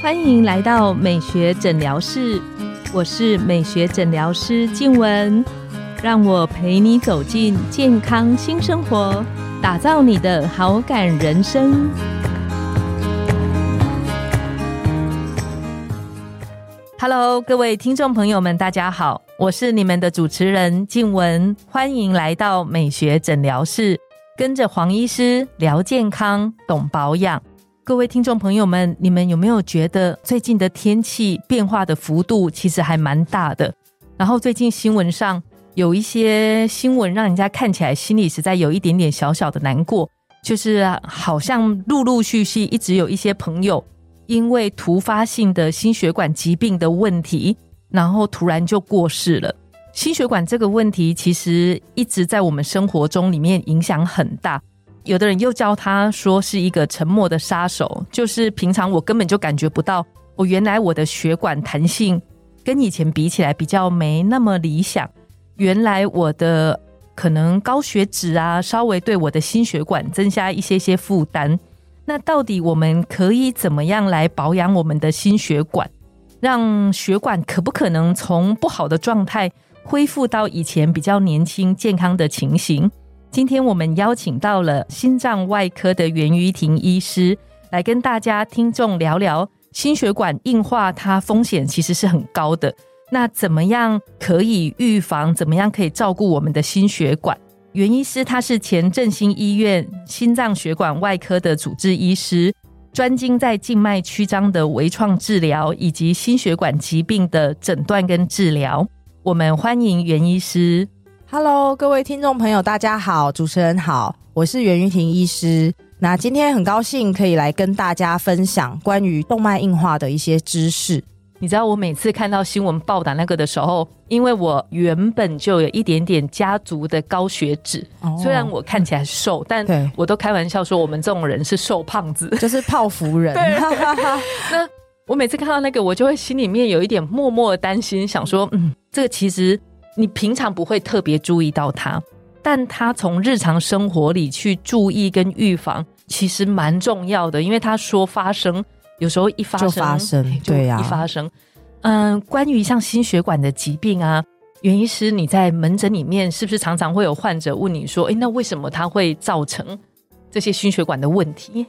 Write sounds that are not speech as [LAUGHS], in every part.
欢迎来到美学诊疗室，我是美学诊疗师静文，让我陪你走进健康新生活，打造你的好感人生。Hello，各位听众朋友们，大家好，我是你们的主持人静文，欢迎来到美学诊疗室，跟着黄医师聊健康，懂保养。各位听众朋友们，你们有没有觉得最近的天气变化的幅度其实还蛮大的？然后最近新闻上有一些新闻，让人家看起来心里实在有一点点小小的难过，就是好像陆陆续续一直有一些朋友因为突发性的心血管疾病的问题，然后突然就过世了。心血管这个问题其实一直在我们生活中里面影响很大。有的人又叫他说是一个沉默的杀手，就是平常我根本就感觉不到，我原来我的血管弹性跟以前比起来比较没那么理想，原来我的可能高血脂啊，稍微对我的心血管增加一些些负担。那到底我们可以怎么样来保养我们的心血管，让血管可不可能从不好的状态恢复到以前比较年轻健康的情形？今天我们邀请到了心脏外科的袁于婷医师，来跟大家听众聊聊心血管硬化，它风险其实是很高的。那怎么样可以预防？怎么样可以照顾我们的心血管？袁医师他是前振兴医院心脏血管外科的主治医师，专精在静脉曲张的微创治疗以及心血管疾病的诊断跟治疗。我们欢迎袁医师。Hello，各位听众朋友，大家好，主持人好，我是袁玉婷医师。那今天很高兴可以来跟大家分享关于动脉硬化的一些知识。你知道我每次看到新闻报道那个的时候，因为我原本就有一点点家族的高血脂，虽然我看起来瘦，但我都开玩笑说我们这种人是瘦胖子，就是泡芙人。[LAUGHS] 那我每次看到那个，我就会心里面有一点默默的担心，想说，嗯，这个其实。你平常不会特别注意到它，但它从日常生活里去注意跟预防，其实蛮重要的。因为他说发生，有时候一发生就，发生，对呀，一发生。嗯，关于像心血管的疾病啊，袁医师，你在门诊里面是不是常常会有患者问你说：“哎，那为什么它会造成这些心血管的问题？”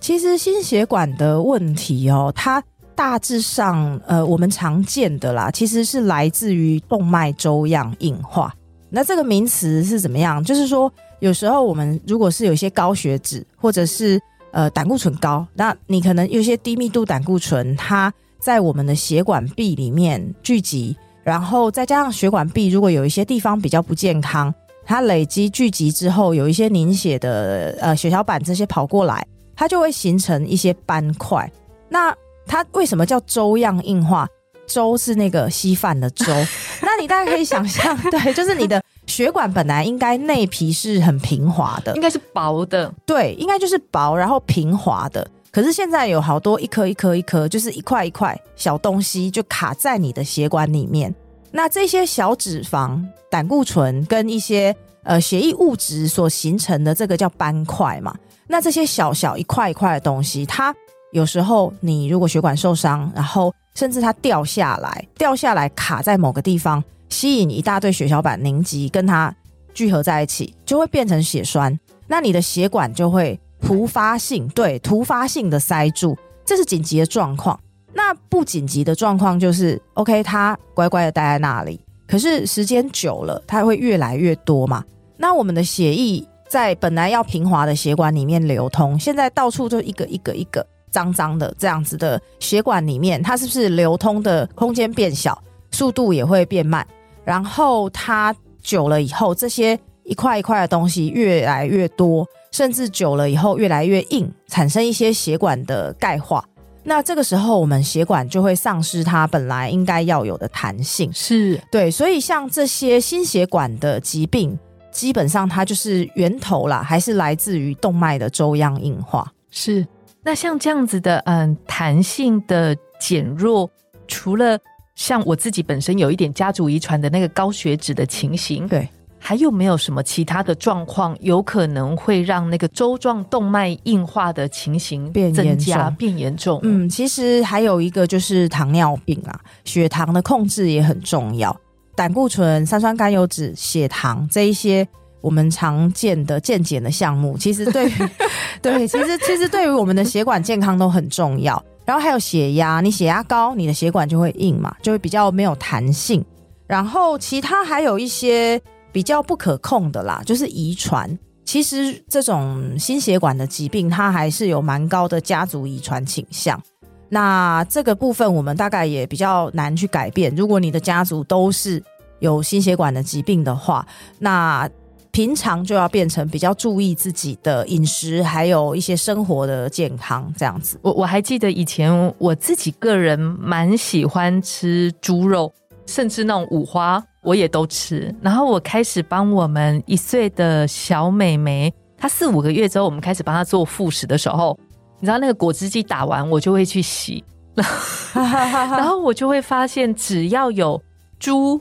其实心血管的问题哦，它。大致上，呃，我们常见的啦，其实是来自于动脉粥样硬化。那这个名词是怎么样？就是说，有时候我们如果是有一些高血脂，或者是呃胆固醇高，那你可能有些低密度胆固醇，它在我们的血管壁里面聚集，然后再加上血管壁如果有一些地方比较不健康，它累积聚集之后，有一些凝血的呃血小板这些跑过来，它就会形成一些斑块。那它为什么叫粥样硬化？粥是那个稀饭的粥，[LAUGHS] 那你大概可以想象，[LAUGHS] 对，就是你的血管本来应该内皮是很平滑的，应该是薄的，对，应该就是薄然后平滑的。可是现在有好多一颗一颗一颗，就是一块一块小东西就卡在你的血管里面。那这些小脂肪、胆固醇跟一些呃血液物质所形成的这个叫斑块嘛？那这些小小一块一块的东西，它有时候你如果血管受伤，然后甚至它掉下来，掉下来卡在某个地方，吸引一大堆血小板凝集，跟它聚合在一起，就会变成血栓。那你的血管就会突发性对突发性的塞住，这是紧急的状况。那不紧急的状况就是 OK，它乖乖的待在那里。可是时间久了，它会越来越多嘛？那我们的血液在本来要平滑的血管里面流通，现在到处就一个一个一个。脏脏的这样子的血管里面，它是不是流通的空间变小，速度也会变慢？然后它久了以后，这些一块一块的东西越来越多，甚至久了以后越来越硬，产生一些血管的钙化。那这个时候，我们血管就会丧失它本来应该要有的弹性。是对，所以像这些心血管的疾病，基本上它就是源头啦，还是来自于动脉的粥样硬化。是。那像这样子的，嗯，弹性的减弱，除了像我自己本身有一点家族遗传的那个高血脂的情形，对，还有没有什么其他的状况，有可能会让那个周状动脉硬化的情形变增加、严重变严重？嗯，其实还有一个就是糖尿病啊，血糖的控制也很重要。胆固醇、三酸甘油脂、血糖这一些我们常见的健检的项目，其实对于 [LAUGHS] 对，其实其实对于我们的血管健康都很重要。然后还有血压，你血压高，你的血管就会硬嘛，就会比较没有弹性。然后其他还有一些比较不可控的啦，就是遗传。其实这种心血管的疾病，它还是有蛮高的家族遗传倾向。那这个部分我们大概也比较难去改变。如果你的家族都是有心血管的疾病的话，那平常就要变成比较注意自己的饮食，还有一些生活的健康这样子。我我还记得以前我自己个人蛮喜欢吃猪肉，甚至那种五花我也都吃。然后我开始帮我们一岁的小美眉，她四五个月之后，我们开始帮她做副食的时候，你知道那个果汁机打完，我就会去洗，[LAUGHS] 然后我就会发现，只要有猪。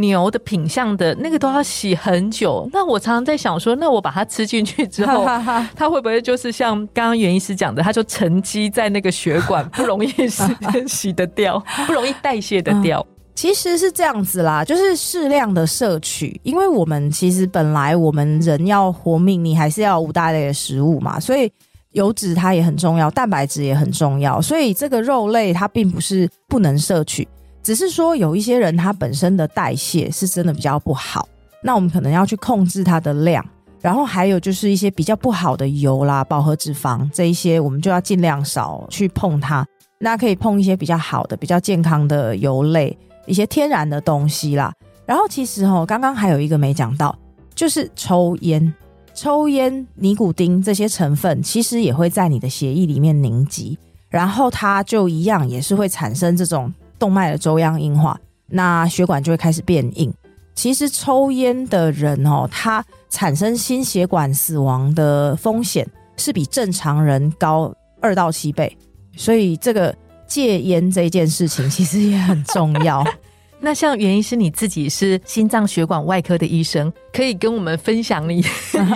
牛的品相的那个都要洗很久，那我常常在想说，那我把它吃进去之后，它会不会就是像刚刚袁医师讲的，它就沉积在那个血管，不容易洗 [LAUGHS] 洗得掉，不容易代谢得掉？其实是这样子啦，就是适量的摄取，因为我们其实本来我们人要活命，你还是要五大类的食物嘛，所以油脂它也很重要，蛋白质也很重要，所以这个肉类它并不是不能摄取。只是说有一些人他本身的代谢是真的比较不好，那我们可能要去控制它的量，然后还有就是一些比较不好的油啦、饱和脂肪这一些，我们就要尽量少去碰它。那可以碰一些比较好的、比较健康的油类，一些天然的东西啦。然后其实哦，刚刚还有一个没讲到，就是抽烟，抽烟尼古丁这些成分其实也会在你的血液里面凝集，然后它就一样也是会产生这种。动脉的粥样硬化，那血管就会开始变硬。其实抽烟的人哦，他产生心血管死亡的风险是比正常人高二到七倍。所以这个戒烟这件事情 [LAUGHS] 其实也很重要。[LAUGHS] 那像原因是你自己是心脏血管外科的医生，可以跟我们分享你一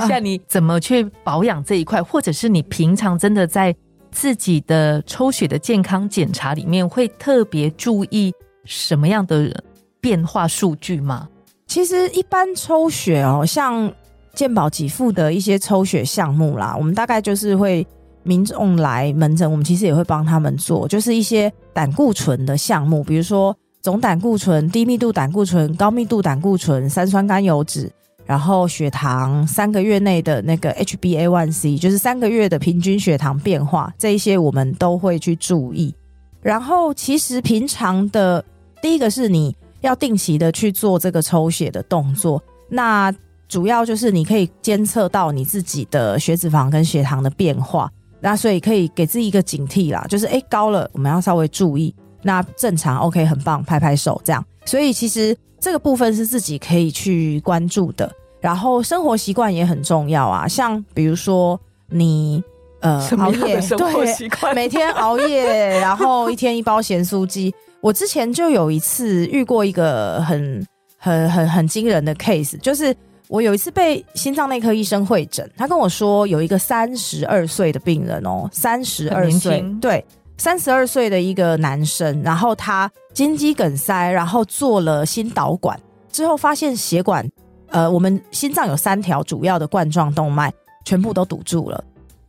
下 [LAUGHS] 你怎么去保养这一块，或者是你平常真的在。自己的抽血的健康检查里面会特别注意什么样的变化数据吗？其实一般抽血哦，像健保给付的一些抽血项目啦，我们大概就是会民众来门诊，我们其实也会帮他们做，就是一些胆固醇的项目，比如说总胆固醇、低密度胆固醇、高密度胆固醇、三酸甘油脂。然后血糖三个月内的那个 HbA1c，就是三个月的平均血糖变化，这一些我们都会去注意。然后其实平常的第一个是你要定期的去做这个抽血的动作，那主要就是你可以监测到你自己的血脂肪跟血糖的变化，那所以可以给自己一个警惕啦，就是诶高了，我们要稍微注意。那正常 OK 很棒，拍拍手这样。所以其实。这个部分是自己可以去关注的，然后生活习惯也很重要啊。像比如说你呃熬夜，对，每天熬夜，[LAUGHS] 然后一天一包咸酥鸡。我之前就有一次遇过一个很很很很惊人的 case，就是我有一次被心脏内科医生会诊，他跟我说有一个三十二岁的病人哦，三十二岁，对。三十二岁的一个男生，然后他心肌梗塞，然后做了心导管之后，发现血管，呃，我们心脏有三条主要的冠状动脉全部都堵住了。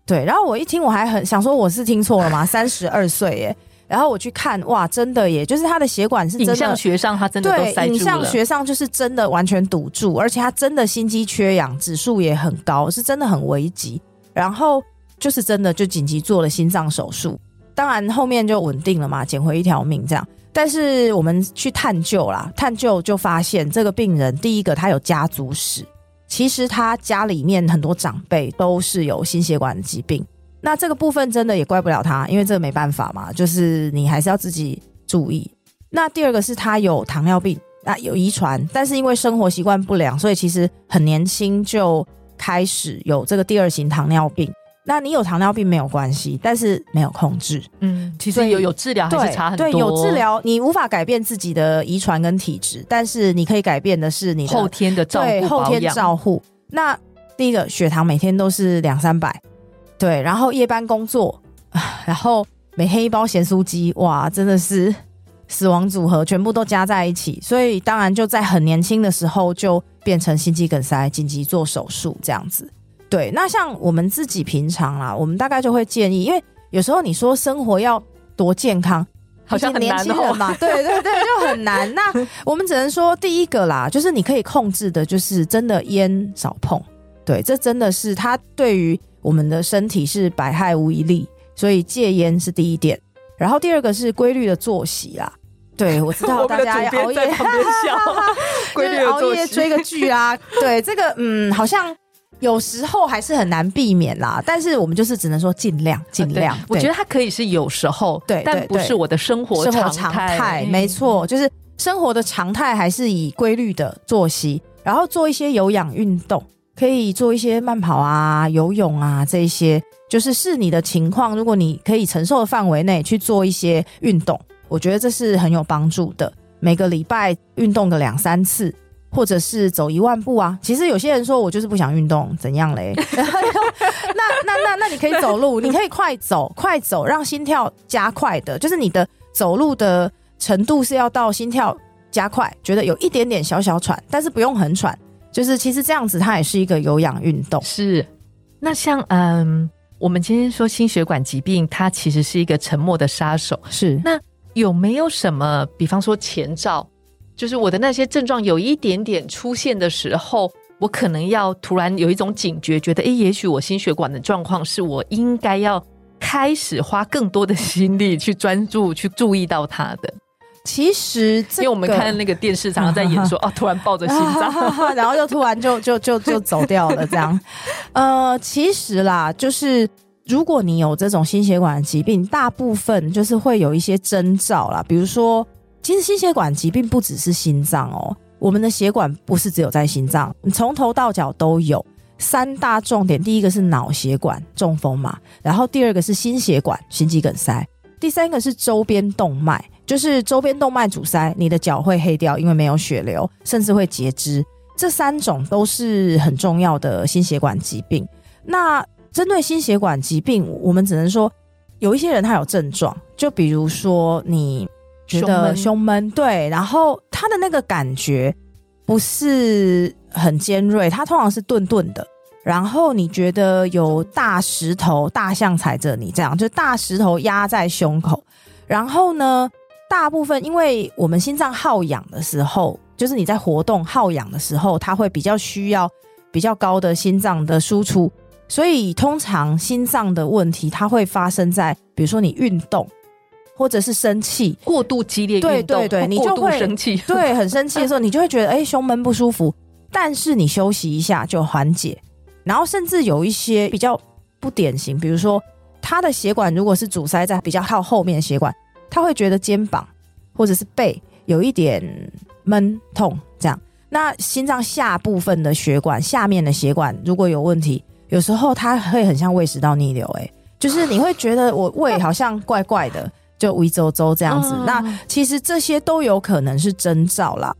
对，然后我一听，我还很想说我是听错了吗？三十二岁耶，然后我去看，哇，真的耶，就是他的血管是真的，影像学上他真的对，影像学上就是真的完全堵住，而且他真的心肌缺氧指数也很高，是真的很危急，然后就是真的就紧急做了心脏手术。当然后面就稳定了嘛，捡回一条命这样。但是我们去探究啦，探究就发现这个病人，第一个他有家族史，其实他家里面很多长辈都是有心血管疾病。那这个部分真的也怪不了他，因为这个没办法嘛，就是你还是要自己注意。那第二个是他有糖尿病，那有遗传，但是因为生活习惯不良，所以其实很年轻就开始有这个第二型糖尿病。那你有糖尿病没有关系，但是没有控制。嗯，其实有有治疗还是差很多。对，有治疗，你无法改变自己的遗传跟体质，但是你可以改变的是你后天的照顾后天照护。那第一个血糖每天都是两三百，对，然后夜班工作，[LAUGHS] 然后每天一包咸酥鸡，哇，真的是死亡组合，全部都加在一起，所以当然就在很年轻的时候就变成心肌梗塞，紧急做手术这样子。对，那像我们自己平常啦，我们大概就会建议，因为有时候你说生活要多健康，好像年轻人嘛，对对对，就很难。那 [LAUGHS] 我们只能说第一个啦，就是你可以控制的，就是真的烟少碰。对，这真的是它对于我们的身体是百害无一利，所以戒烟是第一点。然后第二个是规律的作息啦。对，我知道大家熬夜，[LAUGHS] 规律熬夜追个剧啊。对，这个嗯，好像。有时候还是很难避免啦，但是我们就是只能说尽量尽量。我觉得它可以是有时候，对，但不是我的生活生活常态。没错，就是生活的常态还是以规律的作息，然后做一些有氧运动，可以做一些慢跑啊、游泳啊这一些，就是视你的情况，如果你可以承受的范围内去做一些运动，我觉得这是很有帮助的。每个礼拜运动个两三次。或者是走一万步啊，其实有些人说我就是不想运动，怎样嘞？[LAUGHS] 那那那那你可以走路，你可以快走，快走，让心跳加快的，就是你的走路的程度是要到心跳加快，觉得有一点点小小喘，但是不用很喘，就是其实这样子它也是一个有氧运动。是，那像嗯，我们今天说心血管疾病，它其实是一个沉默的杀手。是，那有没有什么，比方说前兆？就是我的那些症状有一点点出现的时候，我可能要突然有一种警觉，觉得哎，也许我心血管的状况是我应该要开始花更多的心力去专注去注意到它的。其实，因为我们看那个电视常常在演说啊，突然抱着心脏，[LAUGHS] 然后就突然就就就就走掉了这样。[LAUGHS] 呃，其实啦，就是如果你有这种心血管疾病，大部分就是会有一些征兆啦，比如说。其实心血管疾病不只是心脏哦，我们的血管不是只有在心脏，从头到脚都有三大重点。第一个是脑血管中风嘛，然后第二个是心血管心肌梗塞，第三个是周边动脉，就是周边动脉阻塞，你的脚会黑掉，因为没有血流，甚至会截肢。这三种都是很重要的心血管疾病。那针对心血管疾病，我们只能说有一些人他有症状，就比如说你。觉得胸闷，对，然后他的那个感觉不是很尖锐，他通常是钝钝的。然后你觉得有大石头、大象踩着你，这样就大石头压在胸口。然后呢，大部分因为我们心脏耗氧的时候，就是你在活动耗氧的时候，它会比较需要比较高的心脏的输出，所以通常心脏的问题它会发生在，比如说你运动。或者是生气过度激烈，对对对，你就会生气，对，很生气的时候，你就会觉得哎胸闷不舒服，[LAUGHS] 但是你休息一下就缓解。然后甚至有一些比较不典型，比如说他的血管如果是阻塞在比较靠后面的血管，他会觉得肩膀或者是背有一点闷痛，这样。那心脏下部分的血管下面的血管如果有问题，有时候它会很像胃食道逆流，哎，就是你会觉得我胃好像怪怪的。就微周周这样子，那其实这些都有可能是征兆啦。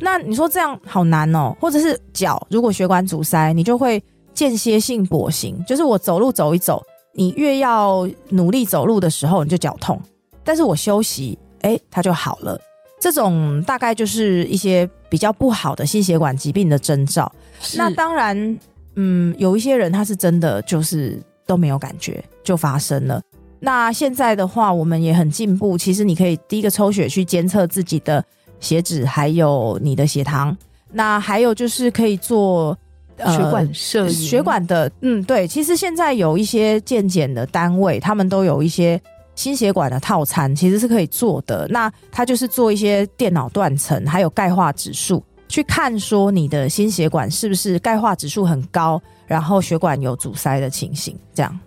那你说这样好难哦，或者是脚如果血管阻塞，你就会间歇性跛行，就是我走路走一走，你越要努力走路的时候，你就脚痛，但是我休息，哎，它就好了。这种大概就是一些比较不好的心血管疾病的征兆。那当然，嗯，有一些人他是真的就是都没有感觉就发生了。那现在的话，我们也很进步。其实你可以第一个抽血去监测自己的血脂，还有你的血糖。那还有就是可以做血管摄血管的，嗯，对。其实现在有一些健检的单位，他们都有一些心血管的套餐，其实是可以做的。那它就是做一些电脑断层，还有钙化指数，去看说你的心血管是不是钙化指数很高，然后血管有阻塞的情形，这样。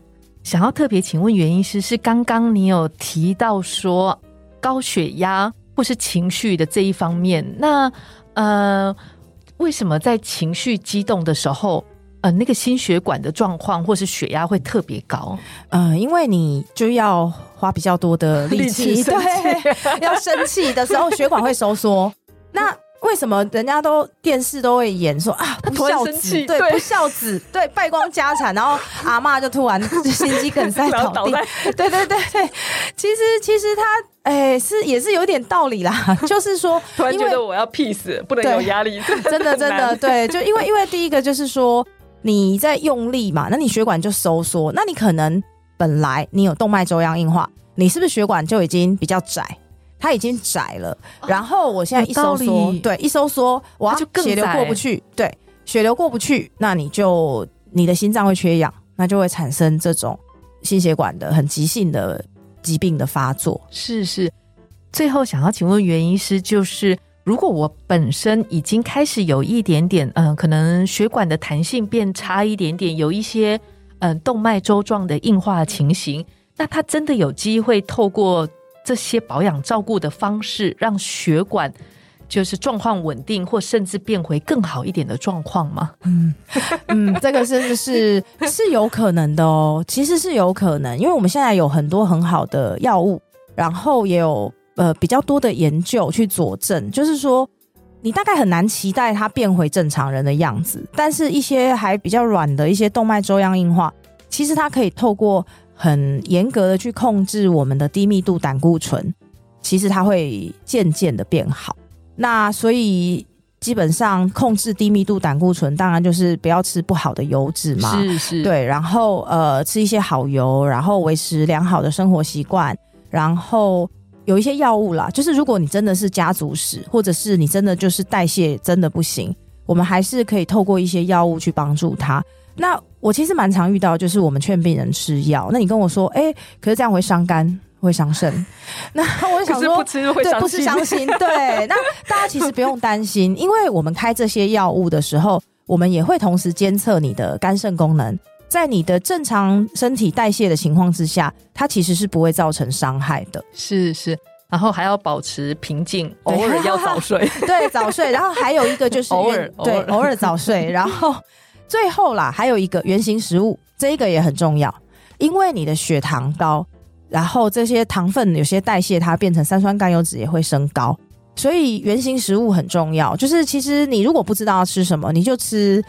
想要特别请问原因是是刚刚你有提到说高血压或是情绪的这一方面，那呃为什么在情绪激动的时候呃那个心血管的状况或是血压会特别高？呃，因为你就要花比较多的力 [LAUGHS] 力气对，[LAUGHS] 要生气的时候血管会收缩。那为什么人家都电视都会演说啊，不孝子，对对。不孝子，[LAUGHS] 对败光家产，然后阿嬷就突然心肌梗塞 [LAUGHS] 倒地，对对对对，其实其实他哎、是也是有点道理啦，[LAUGHS] 就是说突然觉得我要 peace，不能有压力，真的真的对，就因为因为第一个就是说你在用力嘛，那你血管就收缩，那你可能本来你有动脉粥样硬化，你是不是血管就已经比较窄？它已经窄了，然后我现在一收缩，对，一收缩，哇它就，更血流窄过不去，对，血流过不去，那你就你的心脏会缺氧，那就会产生这种心血管的很急性的疾病的发作。是是。最后想要请问袁医师，就是如果我本身已经开始有一点点，嗯、可能血管的弹性变差一点点，有一些嗯、动脉粥状的硬化情形，那它真的有机会透过这些保养照顾的方式，让血管就是状况稳定，或甚至变回更好一点的状况吗？嗯，[LAUGHS] 这个是是是有可能的哦，其实是有可能，因为我们现在有很多很好的药物，然后也有呃比较多的研究去佐证，就是说你大概很难期待它变回正常人的样子，但是一些还比较软的一些动脉粥样硬化，其实它可以透过很严格的去控制我们的低密度胆固醇，其实它会渐渐的变好。那所以基本上控制低密度胆固醇，当然就是不要吃不好的油脂嘛，是是，对，然后呃吃一些好油，然后维持良好的生活习惯，然后有一些药物啦，就是如果你真的是家族史，或者是你真的就是代谢真的不行，我们还是可以透过一些药物去帮助他。那我其实蛮常遇到，就是我们劝病人吃药，那你跟我说，哎，可是这样会伤肝，会伤肾，[LAUGHS] 那我就想说不。吃会对，不是伤心伤心。对，[LAUGHS] 那大家其实不用担心，因为我们开这些药物的时候，我们也会同时监测你的肝肾功能，在你的正常身体代谢的情况之下，它其实是不会造成伤害的。是是，然后还要保持平静，偶尔要早睡。[LAUGHS] 对，早睡，然后还有一个就是偶尔原对偶尔早睡，然后最后啦，还有一个原型食物，这一个也很重要，因为你的血糖高，然后这些糖分有些代谢它变成三酸甘油脂也会升高，所以原型食物很重要。就是其实你如果不知道要吃什么，你就吃。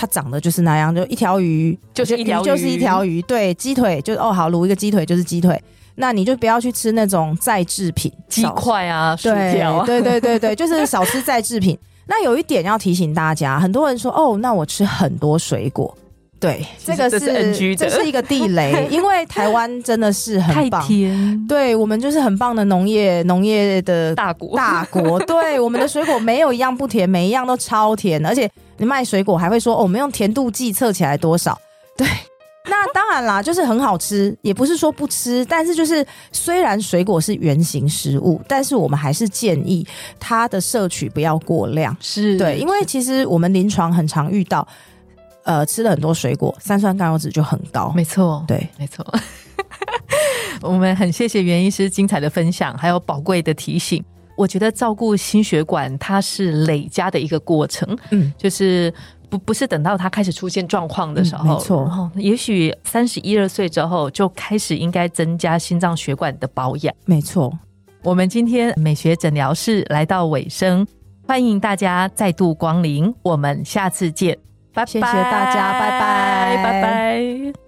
它长得就是那样，就一条鱼就是一条鱼就是一条鱼。对，鸡腿就哦好，卤一个鸡腿就是鸡腿。那你就不要去吃那种再制品，鸡少块啊，薯对条啊，对对对对，就是少吃再制品。那有一点要提醒大家，很多人说哦，那我吃很多水果。对，这个这是这是一个地雷，[LAUGHS] 因为台湾真的是很太棒，甜，对我们就是很棒的农业农业的大国大国。[LAUGHS] 对，我们的水果没有一样不甜，每一样都超甜，而且你卖水果还会说哦，我们用甜度计测起来多少。对，那当然啦，就是很好吃，也不是说不吃，但是就是虽然水果是原型食物，但是我们还是建议它的摄取不要过量。是对，因为其实我们临床很常遇到，呃，吃了很多水果，三酸甘油脂就很高。没错，对，没错。[LAUGHS] 我们很谢谢袁医师精彩的分享，还有宝贵的提醒。我觉得照顾心血管，它是累加的一个过程，嗯，就是不不是等到它开始出现状况的时候，嗯没错然后也许三十一二岁之后就开始应该增加心脏血管的保养。没错。我们今天美学诊疗室来到尾声，欢迎大家再度光临，我们下次见，拜拜，谢谢大家拜拜拜拜。